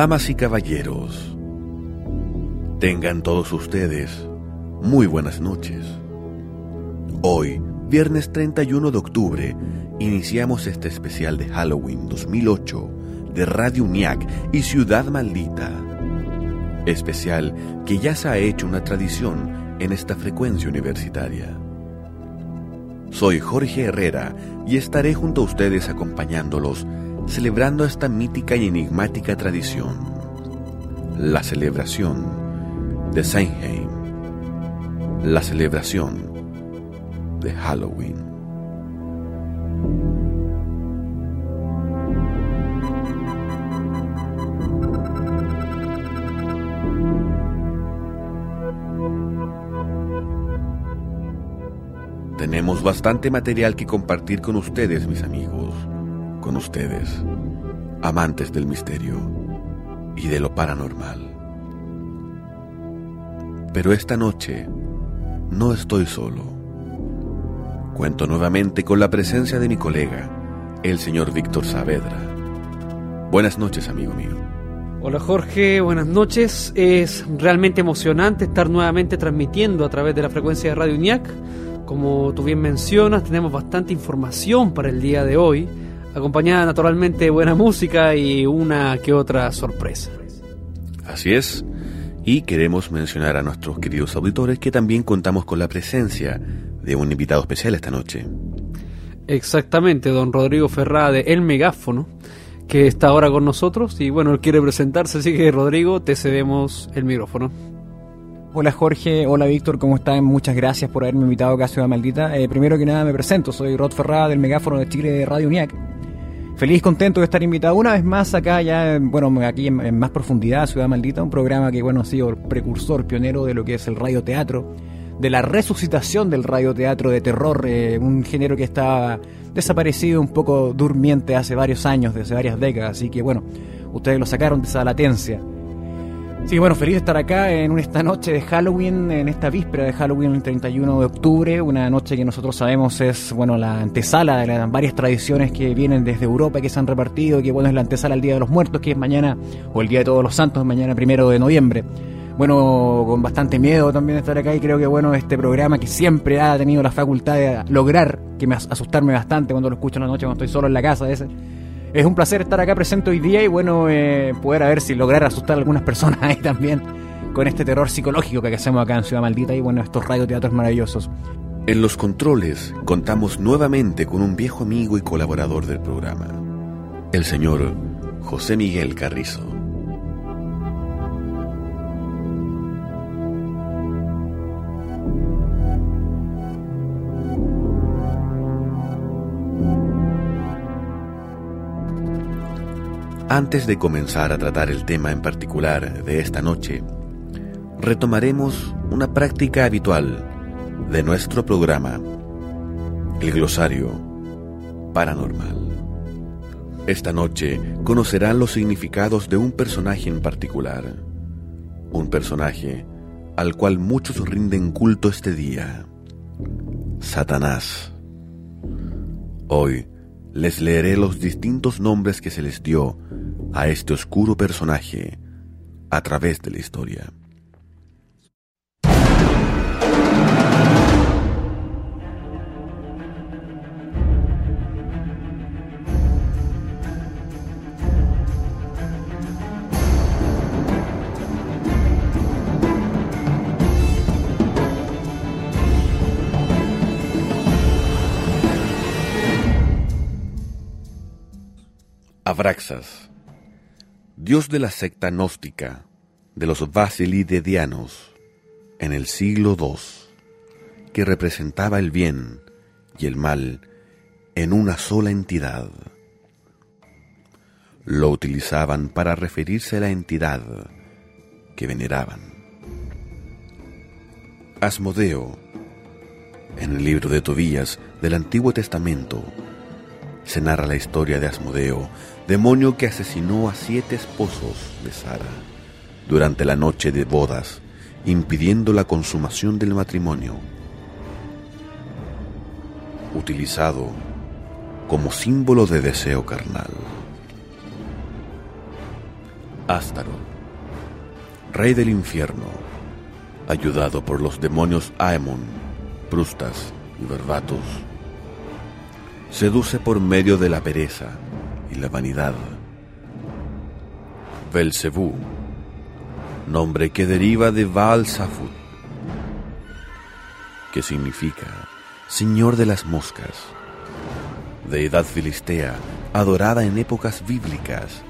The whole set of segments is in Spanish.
Damas y caballeros, tengan todos ustedes muy buenas noches. Hoy, viernes 31 de octubre, iniciamos este especial de Halloween 2008 de Radio UNIAC y Ciudad Maldita. Especial que ya se ha hecho una tradición en esta frecuencia universitaria. Soy Jorge Herrera y estaré junto a ustedes acompañándolos celebrando esta mítica y enigmática tradición, la celebración de Samhain, la celebración de Halloween. Tenemos bastante material que compartir con ustedes, mis amigos ustedes, amantes del misterio y de lo paranormal. Pero esta noche no estoy solo. Cuento nuevamente con la presencia de mi colega, el señor Víctor Saavedra. Buenas noches, amigo mío. Hola Jorge, buenas noches. Es realmente emocionante estar nuevamente transmitiendo a través de la frecuencia de Radio UNIAC. Como tú bien mencionas, tenemos bastante información para el día de hoy acompañada naturalmente de buena música y una que otra sorpresa. Así es, y queremos mencionar a nuestros queridos auditores que también contamos con la presencia de un invitado especial esta noche. Exactamente, don Rodrigo Ferrá de El Megáfono, que está ahora con nosotros y bueno, él quiere presentarse, así que Rodrigo, te cedemos el micrófono. Hola Jorge, hola Víctor, ¿cómo están? Muchas gracias por haberme invitado acá a Ciudad Maldita. Eh, primero que nada me presento, soy Rod Ferrada del Megáfono de Chile de Radio UNIAC. Feliz, contento de estar invitado una vez más acá, ya, bueno, aquí en, más profundidad, Ciudad Maldita, un programa que, bueno, ha sido precursor, pionero de lo que es el radioteatro, de la resucitación del radioteatro de terror, eh, un género que está desaparecido, un poco durmiente hace varios años, desde varias décadas, así que, bueno, ustedes lo sacaron de esa latencia. Sí, bueno, feliz de estar acá en esta noche de Halloween, en esta víspera de Halloween, el 31 de octubre, una noche que nosotros sabemos es, bueno, la antesala de las varias tradiciones que vienen desde Europa y que se han repartido, que bueno, es la antesala al Día de los Muertos, que es mañana, o el Día de Todos los Santos, mañana primero de noviembre. Bueno, con bastante miedo también de estar acá y creo que bueno, este programa que siempre ha tenido la facultad de lograr que me asustarme bastante cuando lo escucho en la noche, cuando estoy solo en la casa, ese es un placer estar acá presente hoy día y bueno, eh, poder a ver si lograr asustar a algunas personas ahí también con este terror psicológico que hacemos acá en Ciudad Maldita y bueno, estos radioteatros maravillosos. En los controles contamos nuevamente con un viejo amigo y colaborador del programa, el señor José Miguel Carrizo. Antes de comenzar a tratar el tema en particular de esta noche, retomaremos una práctica habitual de nuestro programa, el glosario paranormal. Esta noche conocerán los significados de un personaje en particular, un personaje al cual muchos rinden culto este día, Satanás. Hoy les leeré los distintos nombres que se les dio a este oscuro personaje a través de la historia. Abraxas dios de la secta gnóstica de los Basilidedianos en el siglo II, que representaba el bien y el mal en una sola entidad. Lo utilizaban para referirse a la entidad que veneraban. Asmodeo, en el libro de Tobías del Antiguo Testamento, se narra la historia de Asmodeo, demonio que asesinó a siete esposos de Sara durante la noche de bodas, impidiendo la consumación del matrimonio. Utilizado como símbolo de deseo carnal. Astaroth, rey del infierno, ayudado por los demonios Aemon, Prustas y Verbatus, seduce por medio de la pereza la vanidad. Belcebú, nombre que deriva de Baal que significa Señor de las Moscas, deidad filistea adorada en épocas bíblicas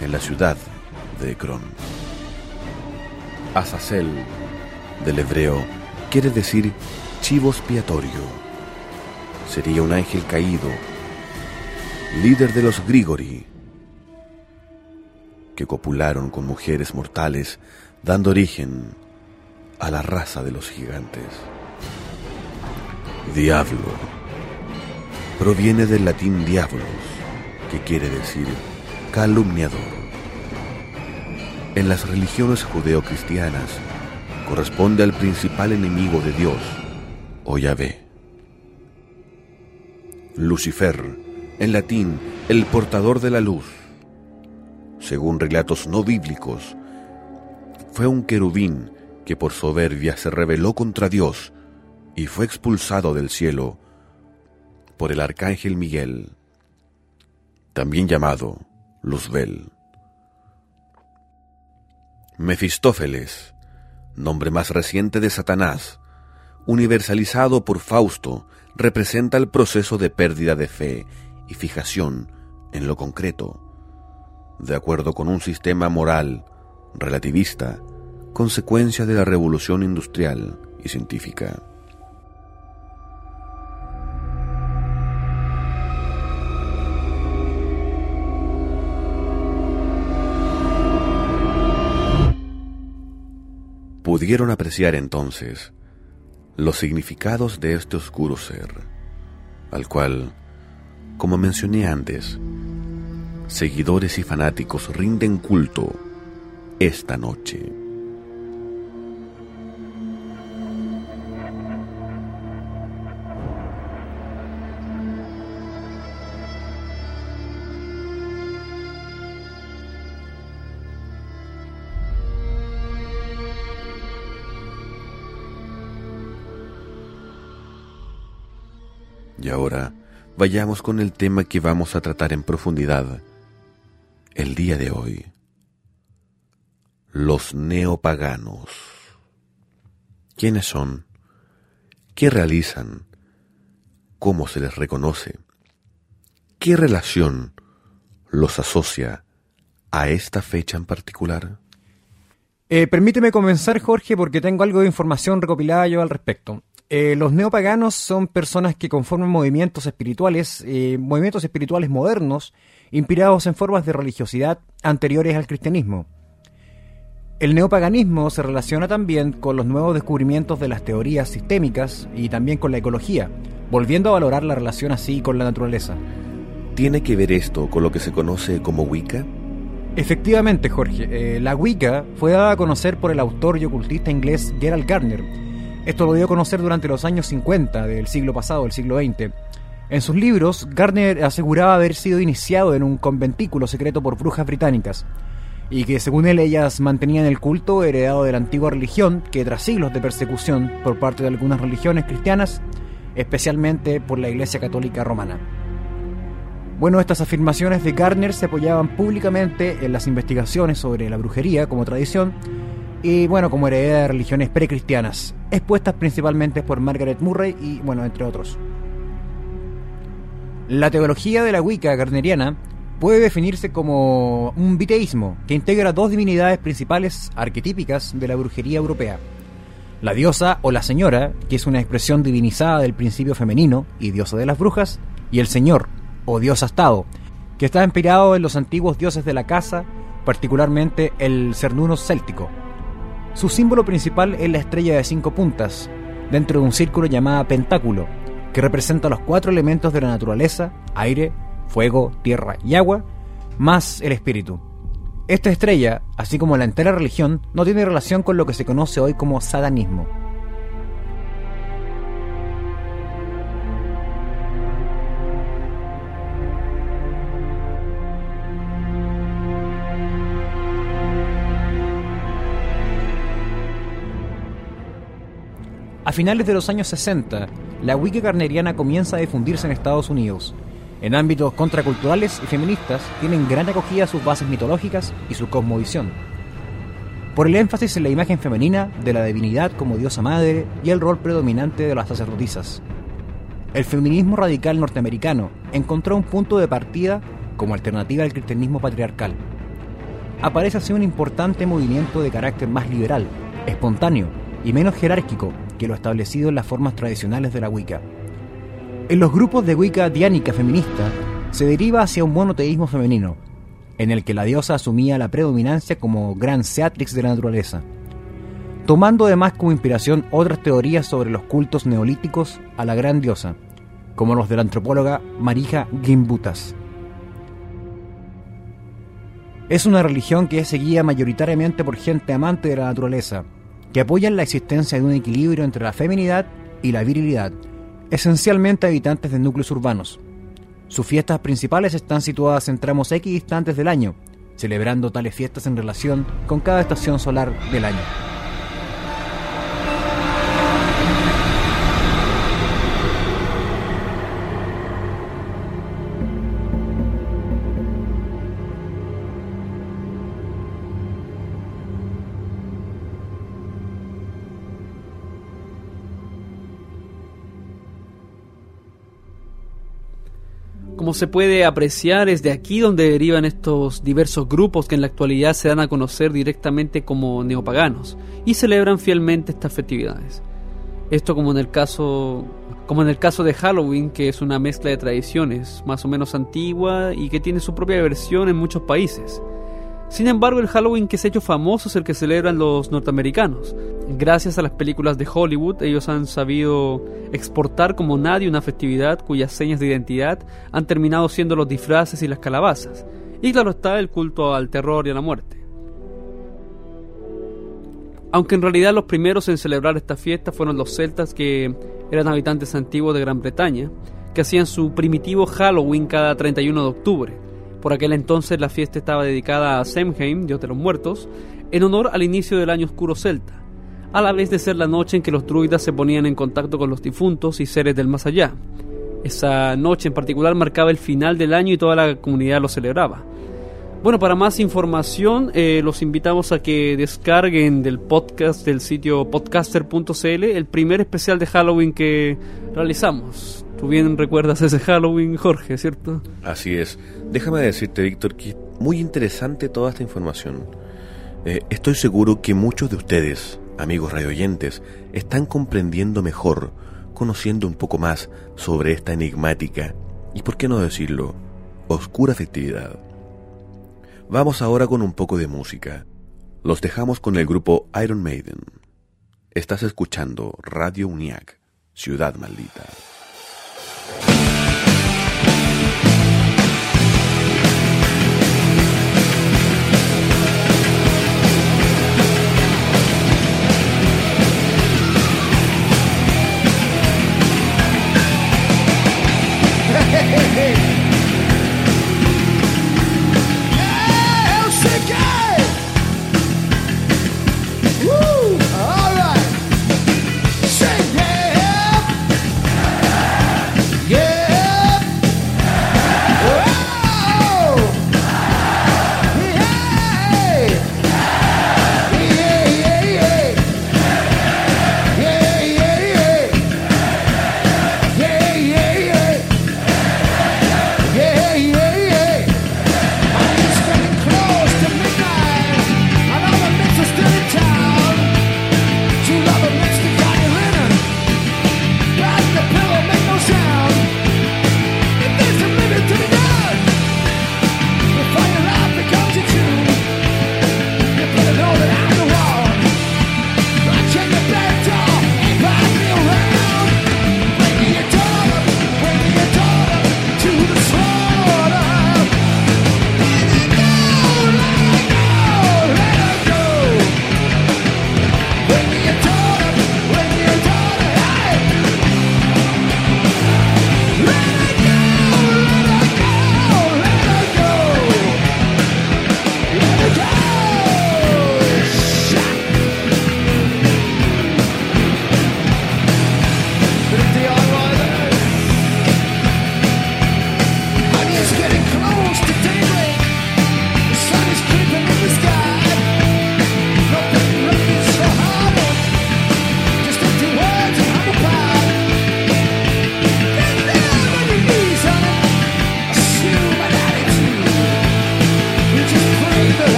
en la ciudad de Ecrón. Azazel, del hebreo, quiere decir chivo expiatorio. Sería un ángel caído, líder de los Grigori, que copularon con mujeres mortales, dando origen a la raza de los gigantes. Diablo proviene del latín diablos, que quiere decir calumniador. En las religiones judeocristianas corresponde al principal enemigo de Dios, o. Lucifer, en latín, el portador de la luz. Según relatos no bíblicos, fue un querubín que por soberbia se rebeló contra Dios y fue expulsado del cielo por el arcángel Miguel, también llamado Luzbel. Mefistófeles, nombre más reciente de Satanás, universalizado por Fausto, representa el proceso de pérdida de fe y fijación en lo concreto, de acuerdo con un sistema moral relativista, consecuencia de la revolución industrial y científica. pudieron apreciar entonces los significados de este oscuro ser, al cual, como mencioné antes, seguidores y fanáticos rinden culto esta noche. Y ahora vayamos con el tema que vamos a tratar en profundidad el día de hoy. Los neopaganos. ¿Quiénes son? ¿Qué realizan? ¿Cómo se les reconoce? ¿Qué relación los asocia a esta fecha en particular? Eh, permíteme comenzar, Jorge, porque tengo algo de información recopilada yo al respecto. Eh, los neopaganos son personas que conforman movimientos espirituales, eh, movimientos espirituales modernos, inspirados en formas de religiosidad anteriores al cristianismo. El neopaganismo se relaciona también con los nuevos descubrimientos de las teorías sistémicas y también con la ecología, volviendo a valorar la relación así con la naturaleza. ¿Tiene que ver esto con lo que se conoce como Wicca? Efectivamente, Jorge, eh, la Wicca fue dada a conocer por el autor y ocultista inglés Gerald Gardner, esto lo dio a conocer durante los años 50 del siglo pasado, del siglo XX. En sus libros, Gardner aseguraba haber sido iniciado en un conventículo secreto por brujas británicas, y que según él ellas mantenían el culto heredado de la antigua religión que tras siglos de persecución por parte de algunas religiones cristianas, especialmente por la Iglesia Católica Romana. Bueno, estas afirmaciones de Gardner se apoyaban públicamente en las investigaciones sobre la brujería como tradición y bueno, como heredera de religiones precristianas, expuestas principalmente por Margaret Murray y bueno, entre otros. La teología de la Wicca gardneriana puede definirse como un biteísmo que integra dos divinidades principales arquetípicas de la brujería europea. La diosa o la señora, que es una expresión divinizada del principio femenino y diosa de las brujas, y el señor o dios astado, que está inspirado en los antiguos dioses de la casa, particularmente el cernuno céltico. Su símbolo principal es la estrella de cinco puntas, dentro de un círculo llamado pentáculo, que representa los cuatro elementos de la naturaleza, aire, fuego, tierra y agua, más el espíritu. Esta estrella, así como la entera religión, no tiene relación con lo que se conoce hoy como satanismo. A finales de los años 60, la Wicca carneriana comienza a difundirse en Estados Unidos. En ámbitos contraculturales y feministas tienen gran acogida sus bases mitológicas y su cosmovisión. Por el énfasis en la imagen femenina de la divinidad como diosa madre y el rol predominante de las sacerdotisas. El feminismo radical norteamericano encontró un punto de partida como alternativa al cristianismo patriarcal. Aparece así un importante movimiento de carácter más liberal, espontáneo y menos jerárquico que lo establecido en las formas tradicionales de la Wicca. En los grupos de Wicca diánica feminista se deriva hacia un monoteísmo femenino, en el que la diosa asumía la predominancia como gran Seatrix de la naturaleza, tomando además como inspiración otras teorías sobre los cultos neolíticos a la gran diosa, como los de la antropóloga Marija Gimbutas. Es una religión que es seguida mayoritariamente por gente amante de la naturaleza, que apoyan la existencia de un equilibrio entre la feminidad y la virilidad, esencialmente habitantes de núcleos urbanos. Sus fiestas principales están situadas en tramos X distantes del año, celebrando tales fiestas en relación con cada estación solar del año. Se puede apreciar, es de aquí donde derivan estos diversos grupos que en la actualidad se dan a conocer directamente como neopaganos y celebran fielmente estas festividades. Esto como en el caso como en el caso de Halloween, que es una mezcla de tradiciones más o menos antigua y que tiene su propia versión en muchos países. Sin embargo, el Halloween que se ha hecho famoso es el que celebran los norteamericanos. Gracias a las películas de Hollywood, ellos han sabido exportar como nadie una festividad cuyas señas de identidad han terminado siendo los disfraces y las calabazas. Y claro está el culto al terror y a la muerte. Aunque en realidad los primeros en celebrar esta fiesta fueron los celtas que eran habitantes antiguos de Gran Bretaña, que hacían su primitivo Halloween cada 31 de octubre por aquel entonces la fiesta estaba dedicada a Samhain, dios de los muertos, en honor al inicio del año oscuro celta, a la vez de ser la noche en que los druidas se ponían en contacto con los difuntos y seres del más allá. Esa noche en particular marcaba el final del año y toda la comunidad lo celebraba. Bueno, para más información eh, los invitamos a que descarguen del podcast del sitio podcaster.cl el primer especial de Halloween que realizamos. Bien recuerdas ese Halloween, Jorge, ¿cierto? Así es. Déjame decirte, Víctor, que es muy interesante toda esta información. Eh, estoy seguro que muchos de ustedes, amigos radioyentes, están comprendiendo mejor, conociendo un poco más sobre esta enigmática y, por qué no decirlo, oscura festividad. Vamos ahora con un poco de música. Los dejamos con el grupo Iron Maiden. Estás escuchando Radio UNIAC, Ciudad Maldita. Bye.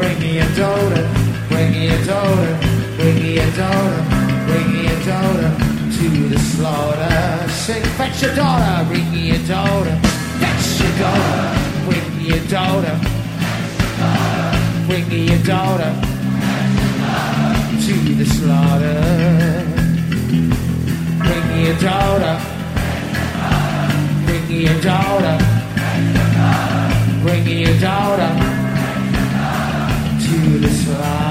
Bring me a daughter, bring me a daughter, bring me a daughter, bring me a daughter to the slaughter. Sing, fetch your daughter, bring me a daughter, fetch your daughter, bring me a daughter, bring me a to the slaughter. Bring me a daughter, bring me a daughter, bring me a daughter beautiful.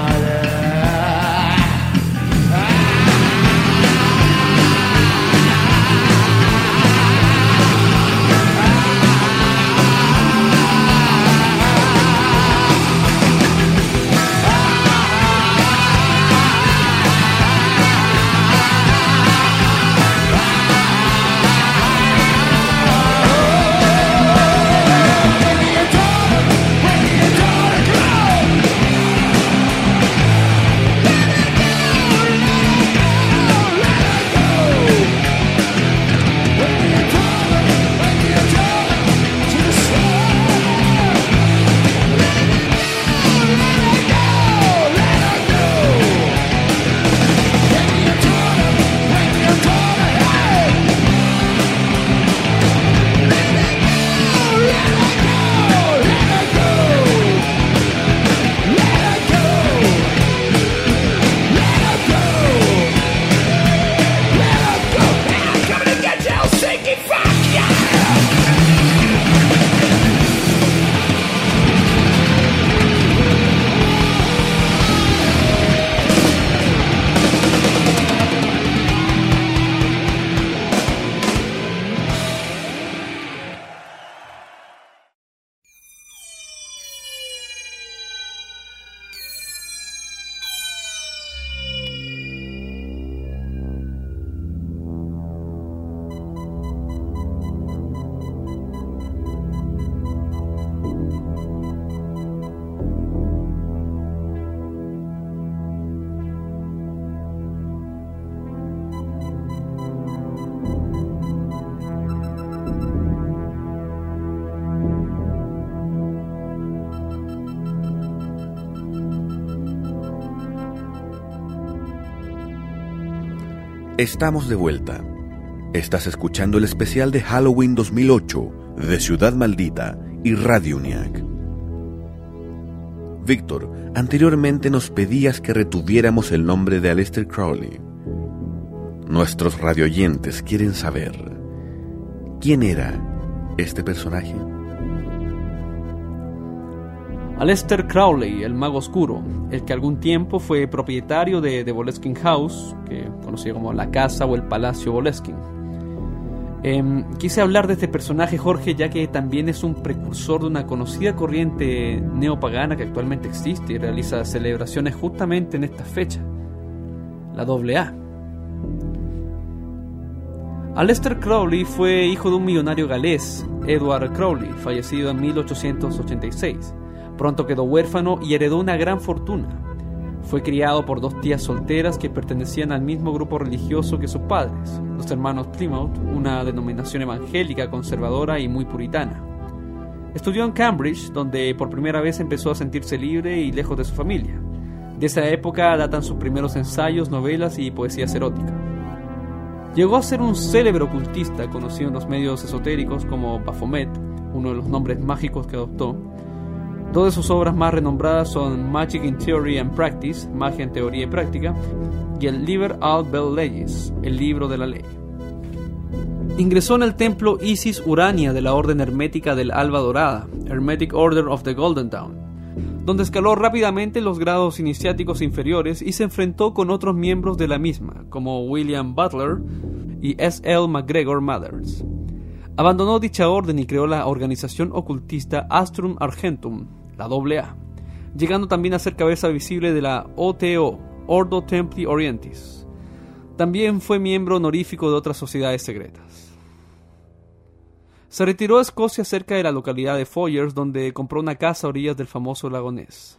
Estamos de vuelta. Estás escuchando el especial de Halloween 2008 de Ciudad Maldita y Radio UNIAC. Víctor, anteriormente nos pedías que retuviéramos el nombre de Aleister Crowley. Nuestros radioyentes quieren saber quién era este personaje. Aleister Crowley, el mago oscuro, el que algún tiempo fue propietario de The Boleskine House, que conocía como la casa o el palacio Boleskine. Em, quise hablar de este personaje, Jorge, ya que también es un precursor de una conocida corriente neopagana que actualmente existe y realiza celebraciones justamente en esta fecha, la AA. Aleister Crowley fue hijo de un millonario galés, Edward Crowley, fallecido en 1886. Pronto quedó huérfano y heredó una gran fortuna. Fue criado por dos tías solteras que pertenecían al mismo grupo religioso que sus padres, los hermanos Plymouth, una denominación evangélica conservadora y muy puritana. Estudió en Cambridge, donde por primera vez empezó a sentirse libre y lejos de su familia. De esa época datan sus primeros ensayos, novelas y poesías eróticas. Llegó a ser un célebre ocultista conocido en los medios esotéricos como Baphomet, uno de los nombres mágicos que adoptó, Dos de sus obras más renombradas son Magic in Theory and Practice, Magia en Teoría y Práctica, y el Liber al Bell Legis, el libro de la ley. Ingresó en el templo Isis Urania de la Orden Hermética del Alba Dorada, Hermetic Order of the Golden Dawn, donde escaló rápidamente los grados iniciáticos inferiores y se enfrentó con otros miembros de la misma, como William Butler y S. L. McGregor Mathers. Abandonó dicha orden y creó la organización ocultista Astrum Argentum, la AA, llegando también a ser cabeza visible de la OTO, Ordo Templi Orientis. También fue miembro honorífico de otras sociedades secretas. Se retiró a Escocia cerca de la localidad de Foyers, donde compró una casa a orillas del famoso lago Ness.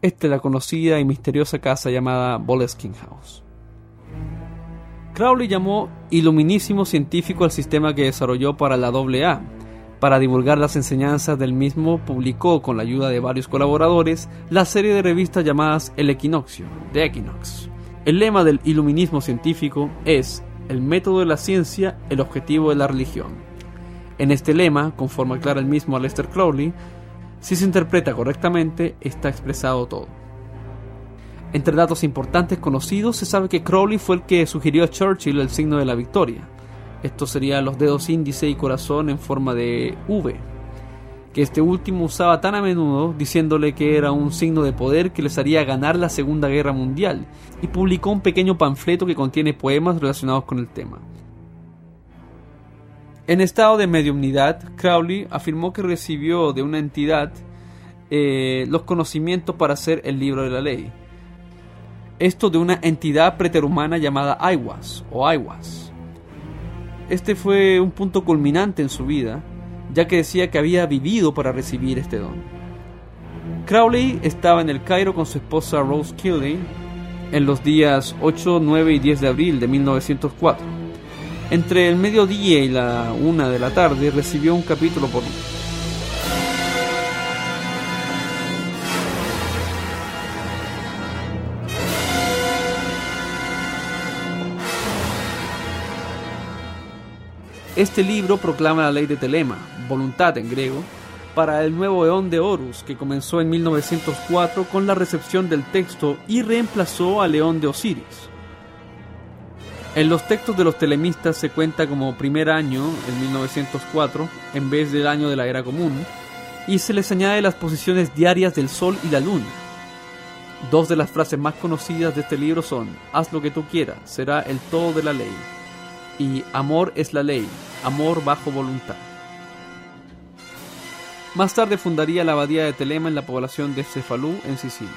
Esta es la conocida y misteriosa casa llamada Boleskine House. Crowley llamó iluminísimo científico al sistema que desarrolló para la AA, para divulgar las enseñanzas del mismo, publicó, con la ayuda de varios colaboradores, la serie de revistas llamadas El Equinoccio, The Equinox, El lema del iluminismo científico es el método de la ciencia, el objetivo de la religión. En este lema, conforme aclara el mismo Aleister Crowley, si se interpreta correctamente, está expresado todo. Entre datos importantes conocidos, se sabe que Crowley fue el que sugirió a Churchill el signo de la victoria. Esto sería los dedos índice y corazón en forma de V, que este último usaba tan a menudo diciéndole que era un signo de poder que les haría ganar la Segunda Guerra Mundial, y publicó un pequeño panfleto que contiene poemas relacionados con el tema. En estado de mediumnidad, Crowley afirmó que recibió de una entidad eh, los conocimientos para hacer el libro de la ley. Esto de una entidad preterhumana llamada Aiwas o Aiwas. Este fue un punto culminante en su vida, ya que decía que había vivido para recibir este don. Crowley estaba en el Cairo con su esposa Rose Kildee en los días 8, 9 y 10 de abril de 1904 entre el mediodía y la una de la tarde recibió un capítulo por Este libro proclama la ley de Telema, voluntad en griego, para el nuevo eón de Horus, que comenzó en 1904 con la recepción del texto y reemplazó al eón de Osiris. En los textos de los telemistas se cuenta como primer año, en 1904, en vez del año de la era común, y se les añade las posiciones diarias del Sol y la Luna. Dos de las frases más conocidas de este libro son, haz lo que tú quieras, será el todo de la ley, y amor es la ley, amor bajo voluntad. Más tarde fundaría la abadía de Telema en la población de Cefalú, en Sicilia.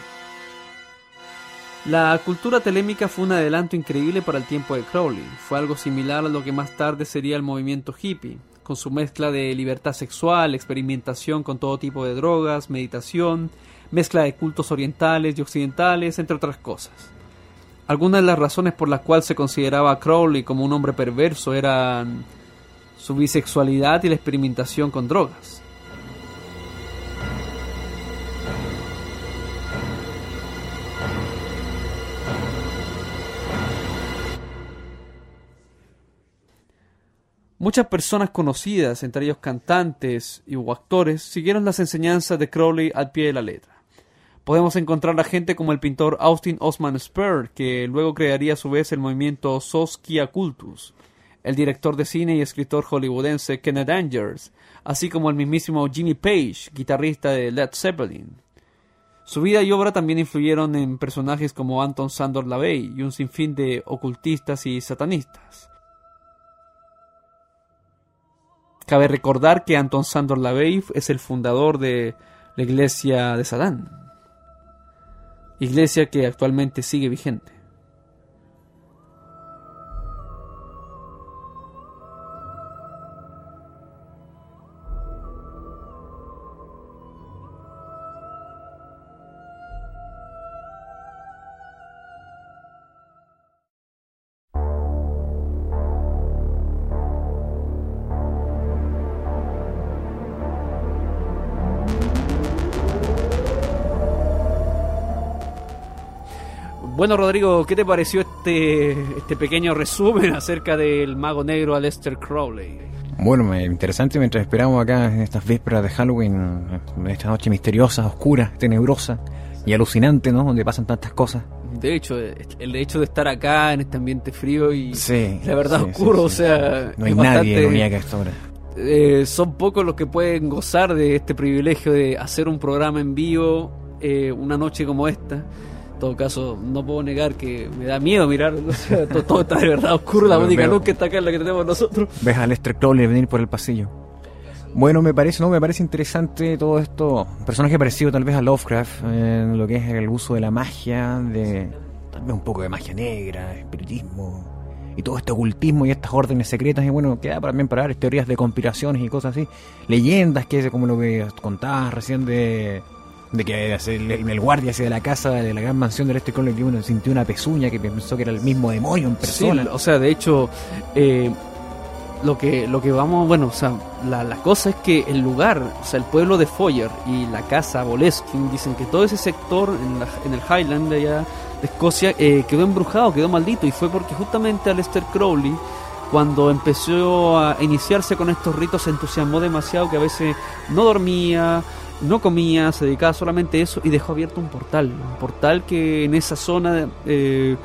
La cultura telémica fue un adelanto increíble para el tiempo de Crowley. Fue algo similar a lo que más tarde sería el movimiento hippie, con su mezcla de libertad sexual, experimentación con todo tipo de drogas, meditación, mezcla de cultos orientales y occidentales, entre otras cosas. Algunas de las razones por las cuales se consideraba a Crowley como un hombre perverso eran su bisexualidad y la experimentación con drogas. Muchas personas conocidas, entre ellos cantantes y actores, siguieron las enseñanzas de Crowley al pie de la letra. Podemos encontrar a gente como el pintor Austin Osman Spur, que luego crearía a su vez el movimiento Soskia Cultus, el director de cine y escritor hollywoodense Kenneth Angers, así como el mismísimo Jimmy Page, guitarrista de Led Zeppelin. Su vida y obra también influyeron en personajes como Anton Sandor Lavey y un sinfín de ocultistas y satanistas. Cabe recordar que Anton Sandor Lavey es el fundador de la iglesia de Satán, iglesia que actualmente sigue vigente. Bueno, Rodrigo, ¿qué te pareció este, este pequeño resumen acerca del mago negro Aleister Crowley? Bueno, interesante mientras esperamos acá en estas vísperas de Halloween, en esta noche misteriosa, oscura, tenebrosa y alucinante, ¿no? Donde pasan tantas cosas. De hecho, el hecho de estar acá en este ambiente frío y sí, la verdad sí, oscuro, sí, o sea... No hay es nadie bastante- en Uniaca a esta hora. eh, son pocos los que pueden gozar de este privilegio de hacer un programa en vivo eh, una noche como esta. En todo caso, no puedo negar que me da miedo mirar, o sea, todo, todo está de verdad oscuro, la única luz que está acá es la que tenemos nosotros. Ves a Lester Crowley venir por el pasillo. Bueno, me parece, no, me parece interesante todo esto. Un personaje parecido tal vez a Lovecraft en lo que es el uso de la magia, de tal vez un poco de magia negra, espiritismo y todo este ocultismo y estas órdenes secretas y bueno, queda también para ver teorías de conspiraciones y cosas así, leyendas que es como lo que contabas recién de de que el, el guardia hacia de la casa de la gran mansión del este Crowley que uno sintió una pezuña que pensó que era el mismo demonio en Sí, persona. o sea, de hecho, eh, lo que, lo que vamos, bueno, o sea, la, la cosa es que el lugar, o sea, el pueblo de Foyer y la casa Boleskin, dicen que todo ese sector en, la- en el Highland de allá de Escocia eh, quedó embrujado, quedó maldito, y fue porque justamente Aleister Crowley, cuando empezó a iniciarse con estos ritos, se entusiasmó demasiado que a veces no dormía, no comía, se dedicaba solamente a eso y dejó abierto un portal, un portal que en esa zona... eh,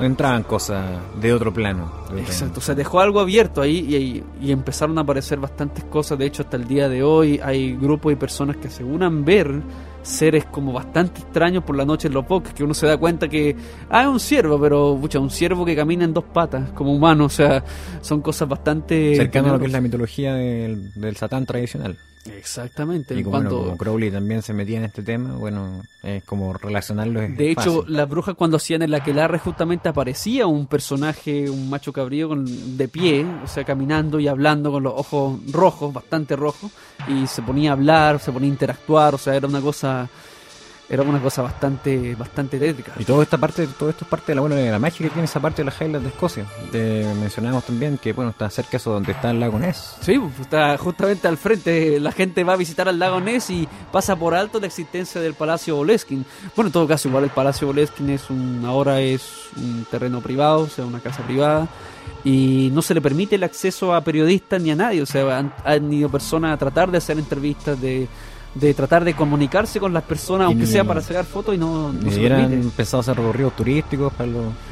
Entraban cosas de otro plano. de Exacto, o sea, dejó algo abierto ahí y, y empezaron a aparecer bastantes cosas. De hecho, hasta el día de hoy hay grupos y personas que aseguran ver seres como bastante extraños por la noche en los bosques, que uno se da cuenta que, ah, es un ciervo, pero, pucha, un ciervo que camina en dos patas, como humano, o sea, son cosas bastante... Cercano a lo que es la mitología del, del Satán tradicional. Exactamente, Y en como, bueno, cuanto... como Crowley también se metía en este tema, bueno, es como relacionarlo es De hecho, las brujas cuando hacían el aquelarre justamente aparecía un personaje, un macho cabrío con, de pie, o sea, caminando y hablando con los ojos rojos, bastante rojos, y se ponía a hablar, se ponía a interactuar, o sea, era una cosa era una cosa bastante bastante tétrica. Y toda esta parte, todo esto es parte de la, bueno, de la magia que tiene esa parte de las Highlands de Escocia. Te mencionamos también que bueno está cerca de eso donde está el lago Ness. Sí, pues, está justamente al frente. La gente va a visitar al lago Ness y pasa por alto la existencia del Palacio Boleskin. Bueno, en todo caso, igual el Palacio Boleskin es un, ahora es un terreno privado, o sea, una casa privada. Y no se le permite el acceso a periodistas ni a nadie. O sea, han, han ido personas a tratar de hacer entrevistas, de, de tratar de comunicarse con las personas, aunque sea para sacar fotos, y no, no se eran permite. pensados hacer recorridos turísticos.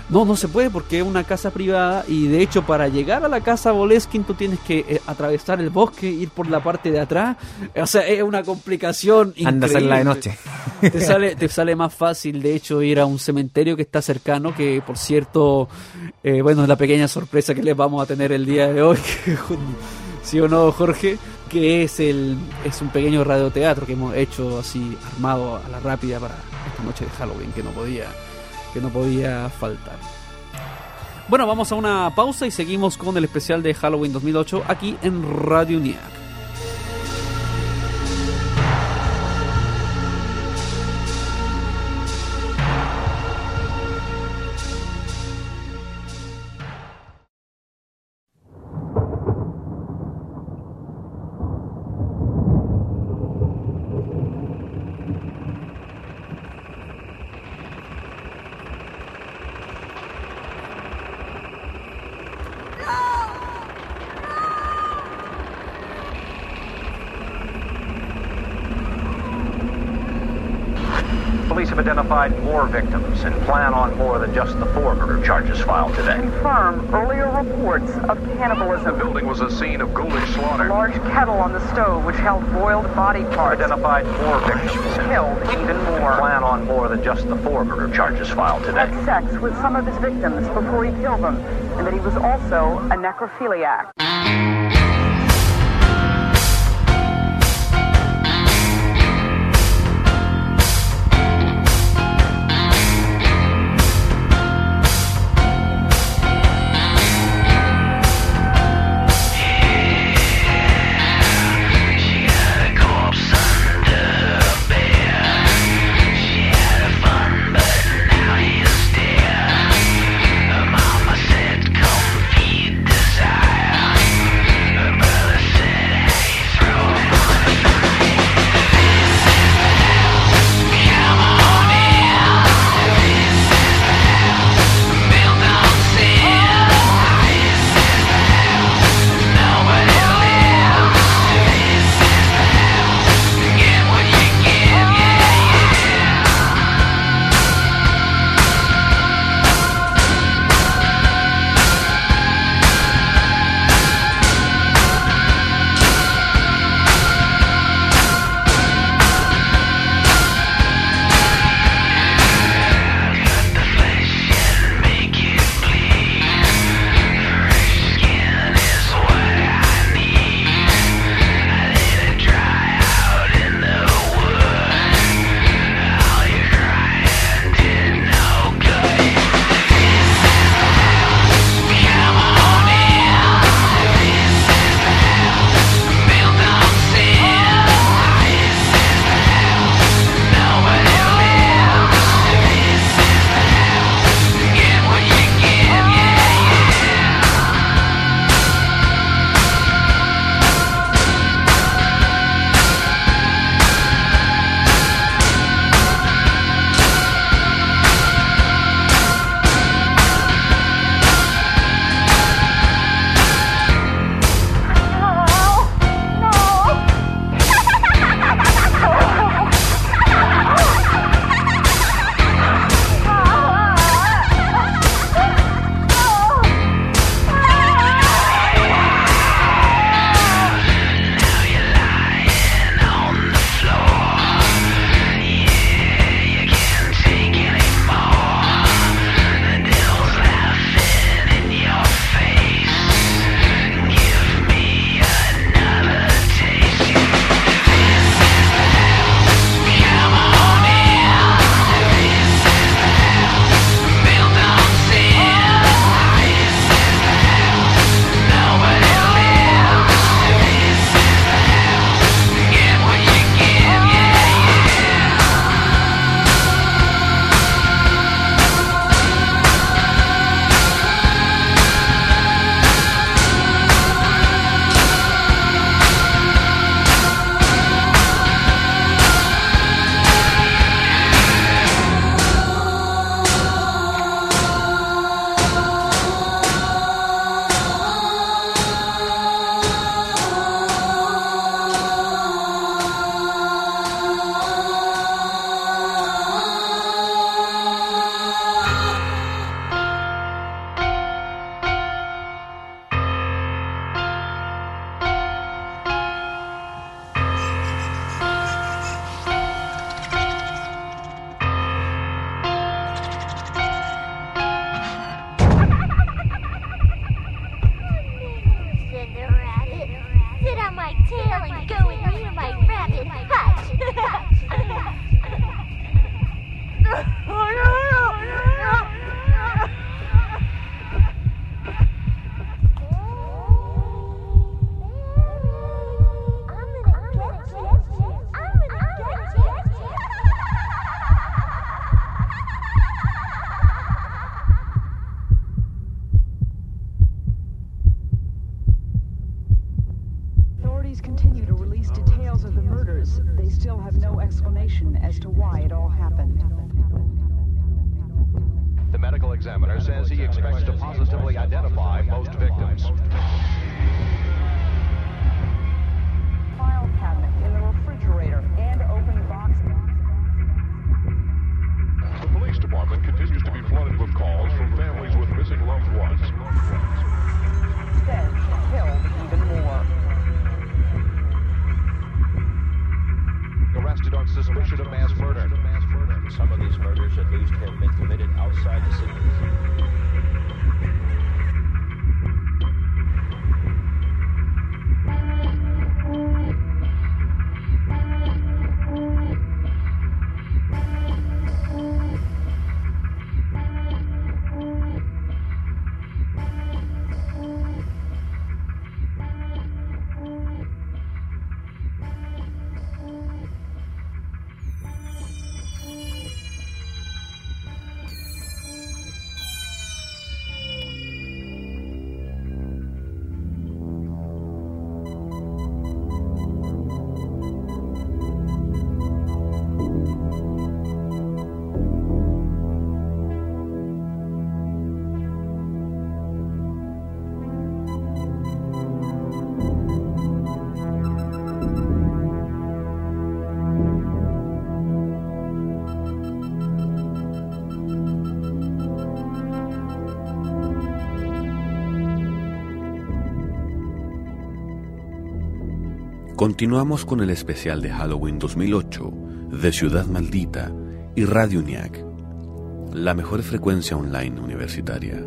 No, no se puede porque es una casa privada y de hecho para llegar a la casa Boleskin tú tienes que eh, atravesar el bosque, ir por la parte de atrás. O sea, es una complicación Anda a hacerla de increíble. noche. Te sale, te sale más fácil, de hecho, ir a un cementerio que está cercano, que por cierto, eh, bueno, es la pequeña sorpresa que les vamos a tener el día de hoy, ¿sí o no, Jorge? Que es el es un pequeño radioteatro que hemos hecho así, armado a la rápida para esta noche de Halloween, que no podía, que no podía faltar. Bueno, vamos a una pausa y seguimos con el especial de Halloween 2008 aquí en Radio UNIAC. Just the four murder charges filed today. confirm earlier reports of cannibalism. The building was a scene of ghoulish A slaughter. large kettle on the stove which held boiled body parts Identified four victims killed even more. plan on more than just the four murder charges filed today. Had sex with some of his victims before he killed them, and that he was also a necrophiliac. Still have no explanation as to why it all happened. The medical examiner says he expects to positively identify most victims. File cabinet in the refrigerator and open box. The police department continues to be flooded with calls from families with missing loved ones. Dead, killed even of mass murder. Some of these murders, at least, have been committed outside the city. Continuamos con el especial de Halloween 2008 de Ciudad Maldita y Radio UNIAC, la mejor frecuencia online universitaria.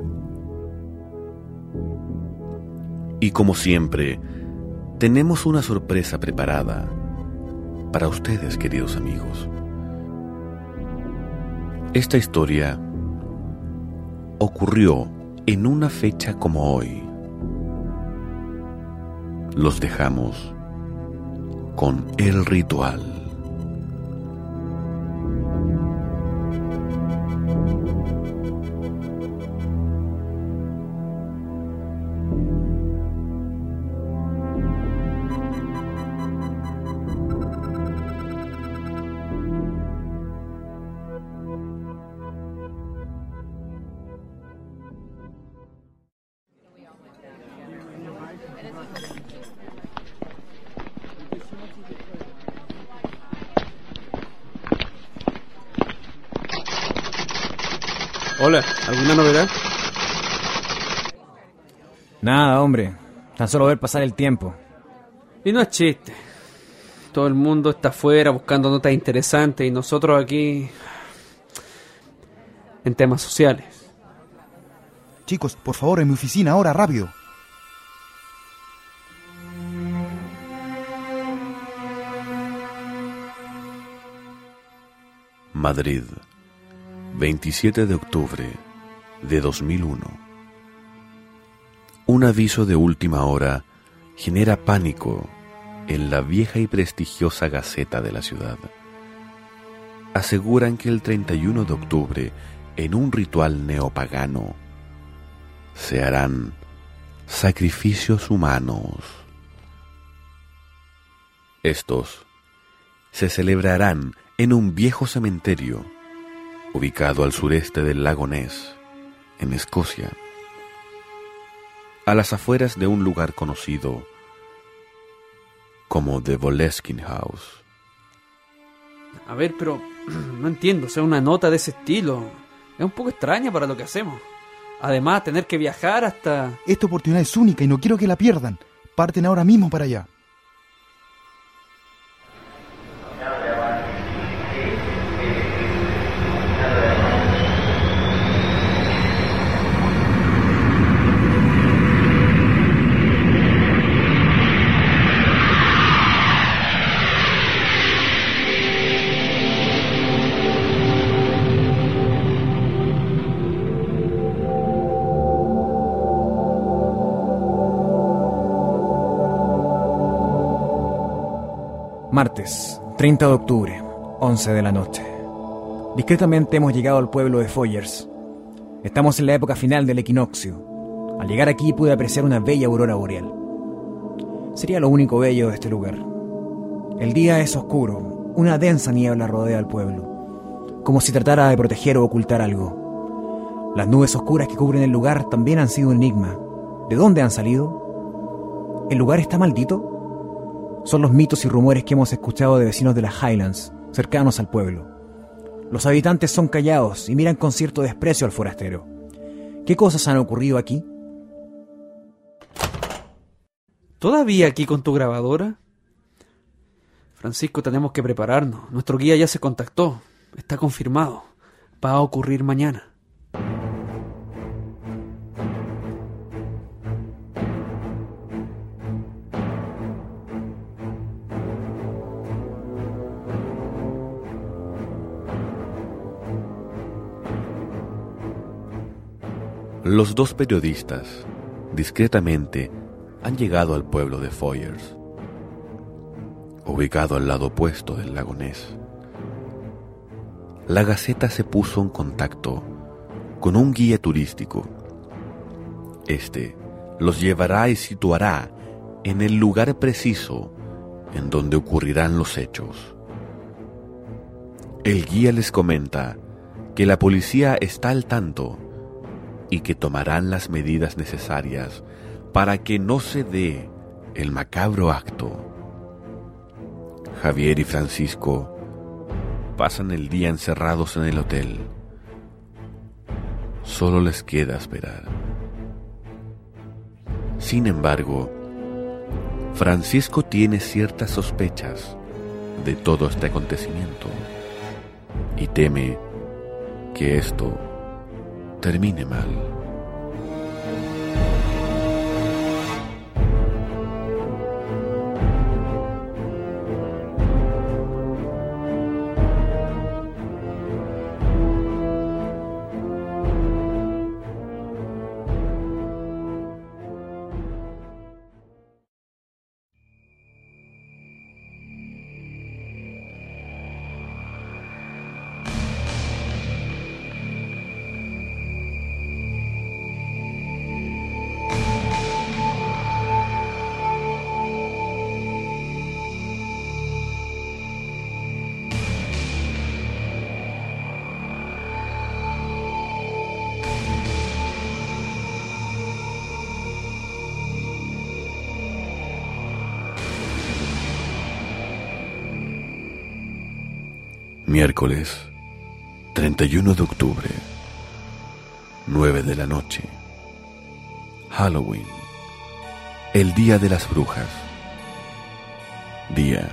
Y como siempre, tenemos una sorpresa preparada para ustedes, queridos amigos. Esta historia ocurrió en una fecha como hoy. Los dejamos con el ritual. Tan solo ver pasar el tiempo. Y no es chiste. Todo el mundo está afuera buscando notas interesantes y nosotros aquí en temas sociales. Chicos, por favor, en mi oficina, ahora, rápido. Madrid, 27 de octubre de 2001. Un aviso de última hora genera pánico en la vieja y prestigiosa Gaceta de la ciudad. Aseguran que el 31 de octubre, en un ritual neopagano, se harán sacrificios humanos. Estos se celebrarán en un viejo cementerio ubicado al sureste del lago Ness, en Escocia, a las afueras de un lugar conocido como The Boleskine House. A ver, pero no entiendo, o sea, una nota de ese estilo. Es un poco extraña para lo que hacemos. Además, tener que viajar hasta... Esta oportunidad es única y no quiero que la pierdan. Parten ahora mismo para allá. Martes, 30 de octubre, 11 de la noche. Discretamente hemos llegado al pueblo de Foyers. Estamos en la época final del equinoccio. Al llegar aquí pude apreciar una bella aurora boreal. Sería lo único bello de este lugar. El día es oscuro, una densa niebla rodea al pueblo, como si tratara de proteger o ocultar algo. Las nubes oscuras que cubren el lugar también han sido un enigma. ¿De dónde han salido? ¿El lugar está maldito? Son los mitos y rumores que hemos escuchado de vecinos de las Highlands, cercanos al pueblo. Los habitantes son callados y miran con cierto desprecio al forastero. ¿Qué cosas han ocurrido aquí? ¿Todavía aquí con tu grabadora? Francisco, tenemos que prepararnos. Nuestro guía ya se contactó. Está confirmado. Va a ocurrir mañana. Los dos periodistas, discretamente, han llegado al pueblo de Foyers, ubicado al lado opuesto del lago. La Gaceta se puso en contacto con un guía turístico. Este los llevará y situará en el lugar preciso en donde ocurrirán los hechos. El guía les comenta que la policía está al tanto y que tomarán las medidas necesarias para que no se dé el macabro acto. Javier y Francisco pasan el día encerrados en el hotel. Solo les queda esperar. Sin embargo, Francisco tiene ciertas sospechas de todo este acontecimiento y teme que esto termine mal. Miércoles 31 de octubre, 9 de la noche. Halloween, el día de las brujas, día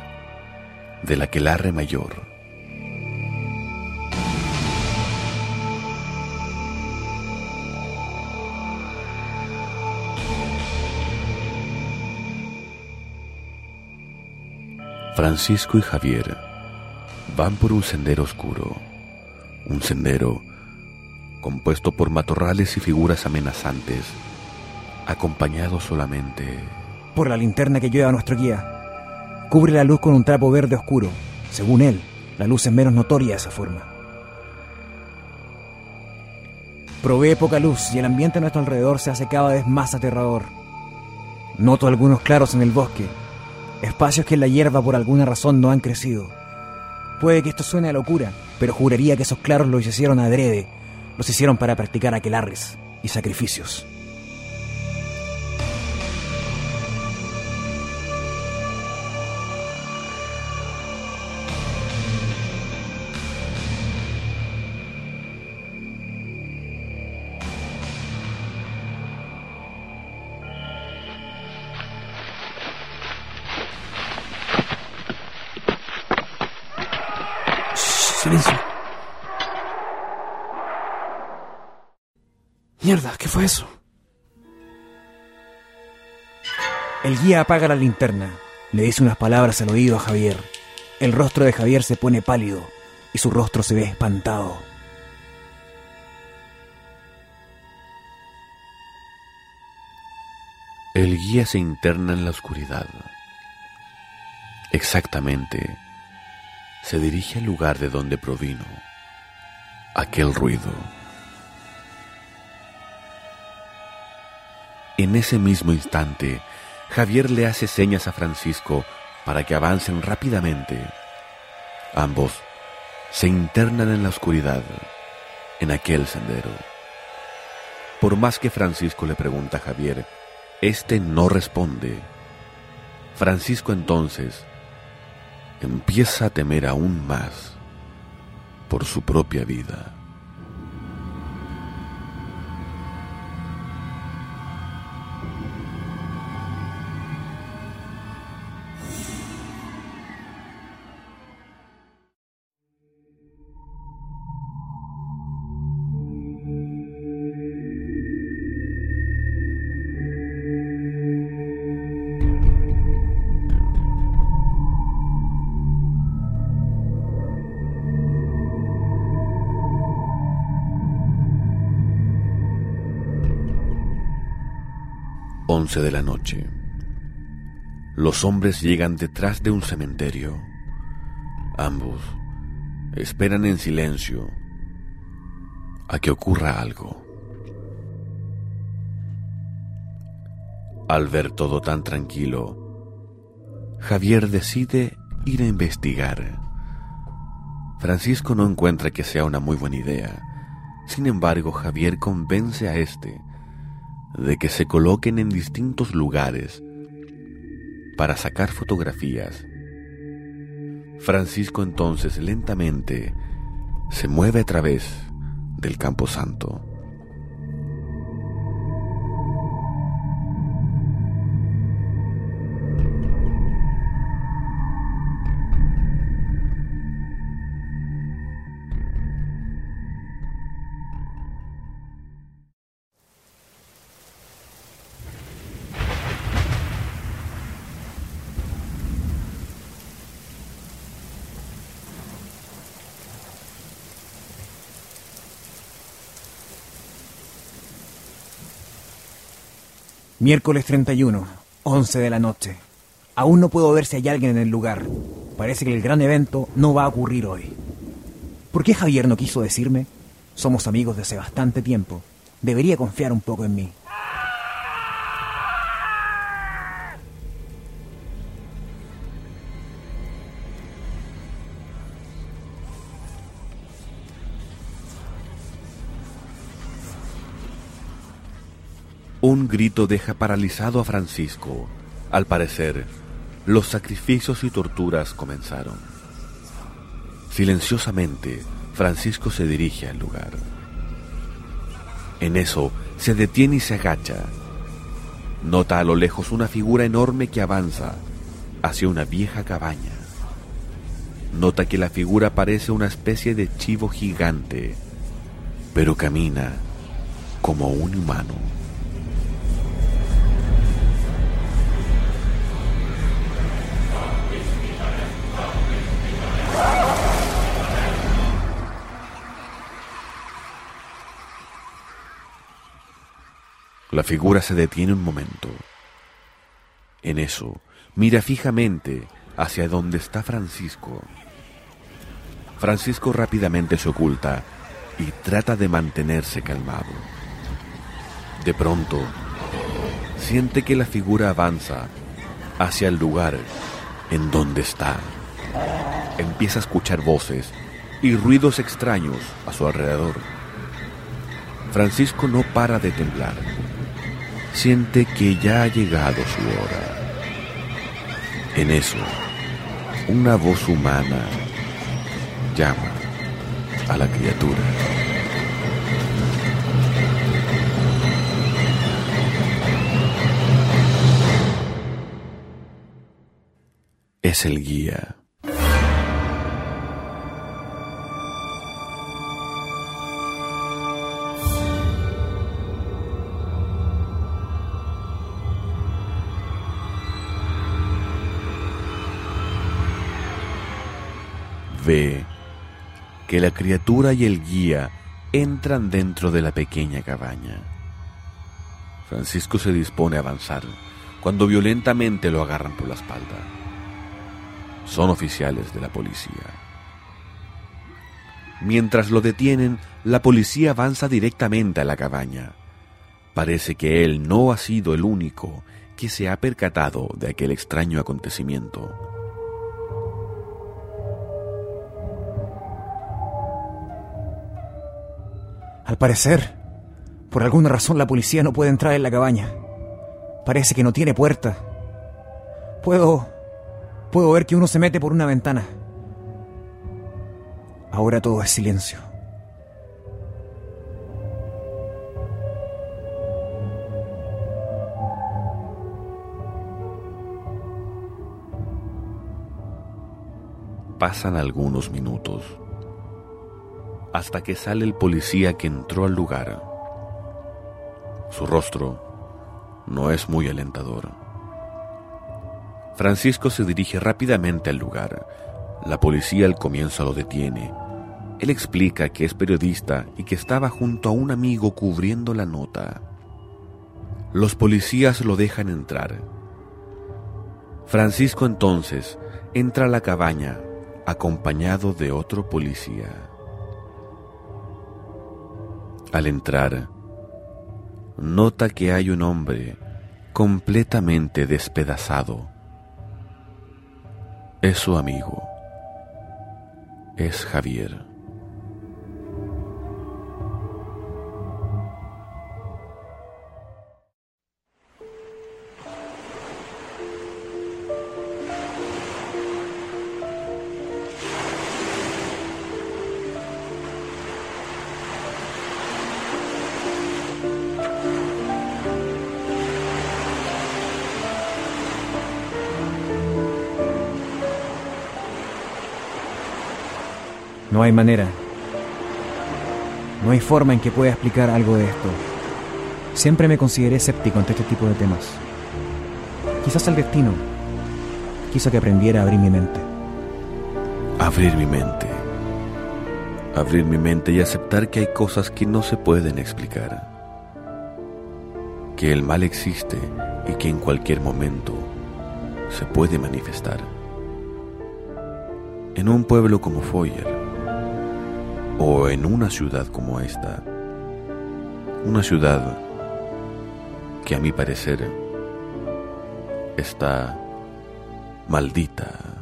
de la quelarre mayor. Francisco y Javier van por un sendero oscuro, un sendero compuesto por matorrales y figuras amenazantes, acompañado solamente Por la linterna que lleva nuestro guía. Cubre la luz con un trapo verde oscuro. Según él, la luz es menos notoria de esa forma. Provee poca luz y el ambiente a nuestro alrededor se hace cada vez más aterrador. Noto algunos claros en el bosque, espacios que en la hierba por alguna razón no han crecido. Puede que esto suene a locura, pero juraría que esos claros los hicieron adrede, los hicieron para practicar aquelarres y sacrificios. Guía apaga la linterna, le dice unas palabras al oído a Javier. El rostro de Javier se pone pálido y su rostro se ve espantado. El guía se interna en la oscuridad. Exactamente, se dirige al lugar de donde provino aquel ruido. En ese mismo instante, Javier le hace señas a Francisco para que avancen rápidamente. Ambos se internan en la oscuridad, en aquel sendero. Por más que Francisco le pregunta a Javier, este no responde. Francisco entonces empieza a temer aún más por su propia vida. Once de la noche. Los hombres llegan detrás de un cementerio. Ambos esperan en silencio a que ocurra algo. Al ver todo tan tranquilo, Javier decide ir a investigar. Francisco no encuentra que sea una muy buena idea. Sin embargo, Javier convence a este de que se coloquen en distintos lugares para sacar fotografías. Francisco entonces lentamente se mueve a través del camposanto. Miércoles 31, 11 de la noche. Aún no puedo ver si hay alguien en el lugar. Parece que el gran evento no va a ocurrir hoy. ¿Por qué Javier no quiso decirme? Somos amigos de hace bastante tiempo. Debería confiar un poco en mí. Un grito deja paralizado a Francisco. Al parecer, los sacrificios y torturas comenzaron. Silenciosamente, Francisco se dirige al lugar. En eso, se detiene y se agacha. Nota a lo lejos una figura enorme que avanza hacia una vieja cabaña. Nota que la figura parece una especie de chivo gigante, pero camina como un humano. La figura se detiene un momento. En eso, mira fijamente hacia donde está Francisco. Francisco rápidamente se oculta y trata de mantenerse calmado. De pronto, siente que la figura avanza hacia el lugar en donde está. Empieza a escuchar voces y ruidos extraños a su alrededor. Francisco no para de temblar siente que ya ha llegado su hora. En eso, una voz humana llama a la criatura. Es el guía. Ve que la criatura y el guía entran dentro de la pequeña cabaña. Francisco se dispone a avanzar cuando violentamente lo agarran por la espalda. Son oficiales de la policía. Mientras lo detienen, la policía avanza directamente a la cabaña. Parece que él no ha sido el único que se ha percatado de aquel extraño acontecimiento. Al parecer, por alguna razón la policía no puede entrar en la cabaña. Parece que no tiene puerta. Puedo... Puedo ver que uno se mete por una ventana. Ahora todo es silencio. Pasan algunos minutos hasta que sale el policía que entró al lugar. Su rostro no es muy alentador. Francisco se dirige rápidamente al lugar. La policía al comienzo lo detiene. Él explica que es periodista y que estaba junto a un amigo cubriendo la nota. Los policías lo dejan entrar. Francisco entonces entra a la cabaña acompañado de otro policía. Al entrar, nota que hay un hombre completamente despedazado. Es su amigo. Es Javier. No hay manera. No hay forma en que pueda explicar algo de esto. Siempre me consideré escéptico ante este tipo de temas. Quizás el destino quiso que aprendiera a abrir mi mente. Abrir mi mente. Abrir mi mente y aceptar que hay cosas que no se pueden explicar. Que el mal existe y que en cualquier momento se puede manifestar. En un pueblo como Foyer, o en una ciudad como esta, una ciudad que a mi parecer está maldita.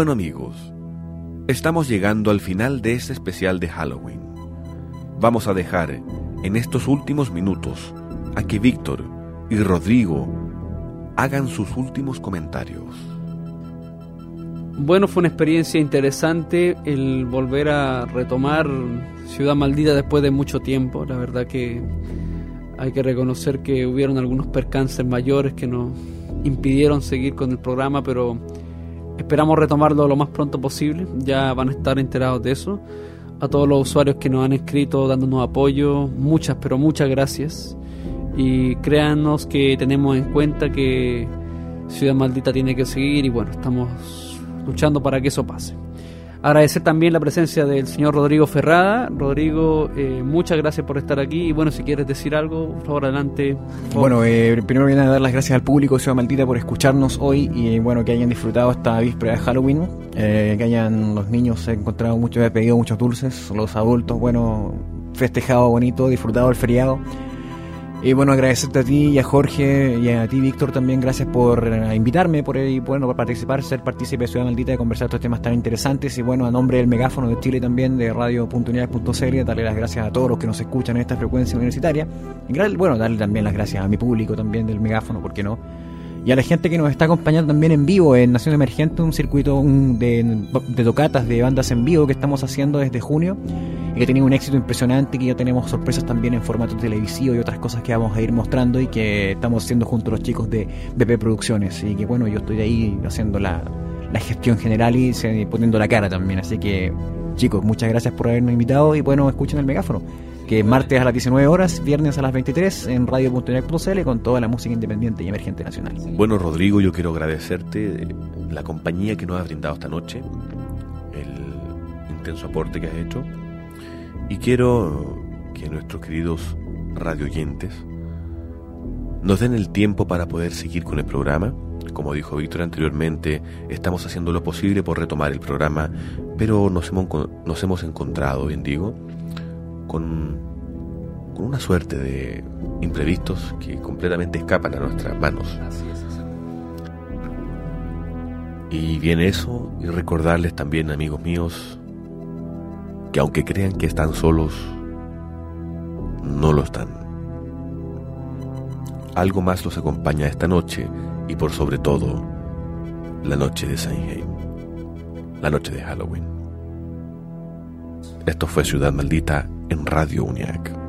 Bueno amigos, estamos llegando al final de este especial de Halloween. Vamos a dejar en estos últimos minutos a que Víctor y Rodrigo hagan sus últimos comentarios. Bueno, fue una experiencia interesante el volver a retomar Ciudad Maldita después de mucho tiempo. La verdad que hay que reconocer que hubieron algunos percances mayores que nos impidieron seguir con el programa, pero esperamos retomarlo lo más pronto posible. Ya van a estar enterados de eso. A todos los usuarios que nos han escrito dándonos apoyo, muchas, pero muchas gracias. Y créanos que tenemos en cuenta que Ciudad Maldita tiene que seguir y bueno, estamos luchando para que eso pase. Agradecer también la presencia del señor Rodrigo Ferrada. Rodrigo, eh, muchas gracias por estar aquí. Y bueno, si quieres decir algo, por favor, adelante. Por. Bueno, eh, primero viene a dar las gracias al público de Ciudad Maldita por escucharnos hoy y bueno, que hayan disfrutado esta víspera de Halloween, eh, que hayan los niños encontrado mucho, he pedido muchos dulces, los adultos, bueno, festejado bonito, disfrutado el feriado. Y bueno, agradecerte a ti y a Jorge y a ti, Víctor, también gracias por eh, invitarme, por, y, bueno, por participar, ser partícipe de Ciudad Maldita, de conversar estos temas tan interesantes. Y bueno, a nombre del megáfono de Chile también, de radio.unidad.cl, darle las gracias a todos los que nos escuchan en esta frecuencia universitaria. Y bueno, darle también las gracias a mi público también del megáfono, ¿por qué no? Y a la gente que nos está acompañando también en vivo en Nación Emergente, un circuito de, de tocatas de bandas en vivo que estamos haciendo desde junio y que tenido un éxito impresionante, que ya tenemos sorpresas también en formato televisivo y otras cosas que vamos a ir mostrando y que estamos haciendo junto a los chicos de BP Producciones. Y que bueno, yo estoy ahí haciendo la, la gestión general y poniendo la cara también. Así que chicos, muchas gracias por habernos invitado y bueno, escuchen el megáfono. Que martes a las 19 horas, viernes a las 23 en radio.unidad.cl con toda la música independiente y emergente nacional. Bueno, Rodrigo, yo quiero agradecerte la compañía que nos has brindado esta noche, el intenso aporte que has hecho, y quiero que nuestros queridos radioyentes nos den el tiempo para poder seguir con el programa. Como dijo Víctor anteriormente, estamos haciendo lo posible por retomar el programa, pero nos hemos, nos hemos encontrado, bien digo, con, con una suerte de imprevistos que completamente escapan a nuestras manos. Y viene eso, y recordarles también, amigos míos, que aunque crean que están solos, no lo están. Algo más los acompaña esta noche y por sobre todo, la noche de Samhain, la noche de Halloween. Esto fue Ciudad Maldita en Radio UNIAC.